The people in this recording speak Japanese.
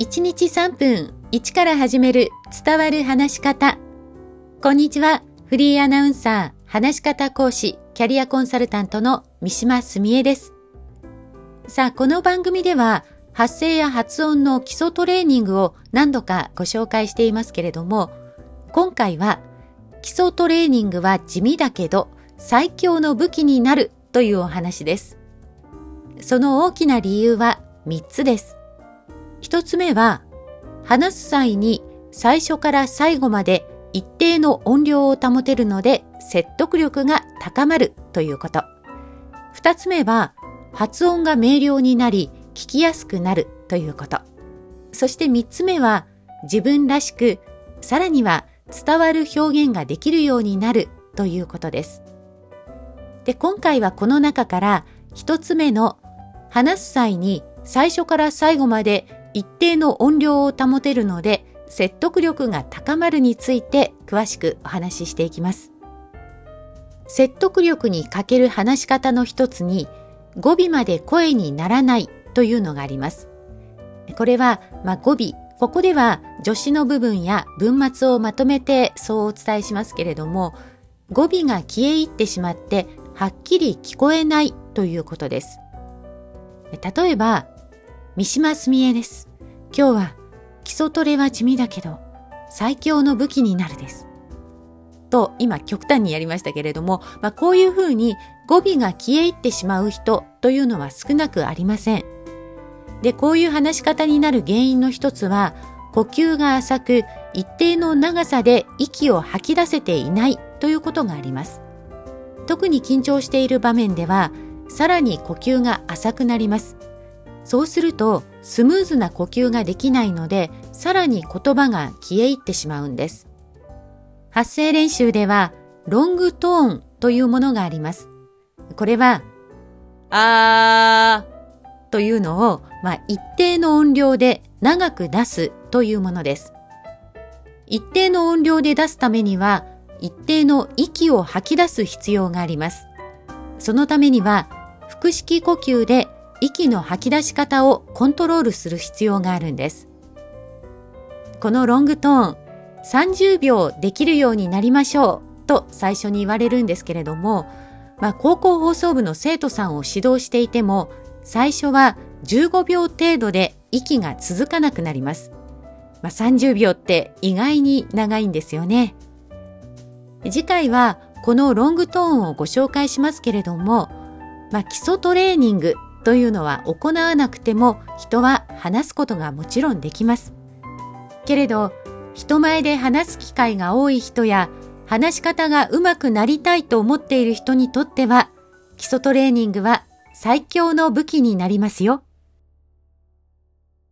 1日3分1から始める伝わる話し方。こんにちは。フリーアナウンサー、話し方講師、キャリアコンサルタントの三島澄江です。さあ、この番組では発声や発音の基礎トレーニングを何度かご紹介していますけれども、今回は基礎トレーニングは地味だけど最強の武器になるというお話です。その大きな理由は3つです。1つ目は、話す際に最初から最後まで一定の音量を保てるので説得力が高まるということ。2つ目は、発音が明瞭になり聞きやすくなるということ。そして3つ目は、自分らしく、さらには伝わる表現ができるようになるということです。で、今回はこの中から1つ目の話す際に最初から最後まで一定の音量を保てるので説得力が高まるについて詳しくお話ししていきます。説得力に欠ける話し方の一つに語尾まで声にならないというのがあります。これは、まあ、語尾、ここでは助詞の部分や文末をまとめてそうお伝えしますけれども、語尾が消え入ってしまってはっきり聞こえないということです。例えば、三島澄江です。今日は基礎トレは地味だけど最強の武器になるです。と今極端にやりましたけれども、まあ、こういうふうに語尾が消え入ってしまう人というのは少なくありません。で、こういう話し方になる原因の一つは呼吸が浅く一定の長さで息を吐き出せていないということがあります。特に緊張している場面ではさらに呼吸が浅くなります。そうするとスムーズな呼吸ができないのでさらに言葉が消え入ってしまうんです。発声練習ではロングトーンというものがあります。これはあーというのを、まあ、一定の音量で長く出すというものです。一定の音量で出すためには一定の息を吐き出す必要があります。そのためには腹式呼吸で息の吐き出し方をコントロールする必要があるんです。このロングトーン、30秒できるようになりましょうと最初に言われるんですけれども、まあ、高校放送部の生徒さんを指導していても、最初は15秒程度で息が続かなくなります。まあ、30秒って意外に長いんですよね。次回はこのロングトーンをご紹介しますけれども、まあ、基礎トレーニングというのは行わなくても人は話すことがもちろんできます。けれど、人前で話す機会が多い人や話し方がうまくなりたいと思っている人にとっては、基礎トレーニングは最強の武器になりますよ。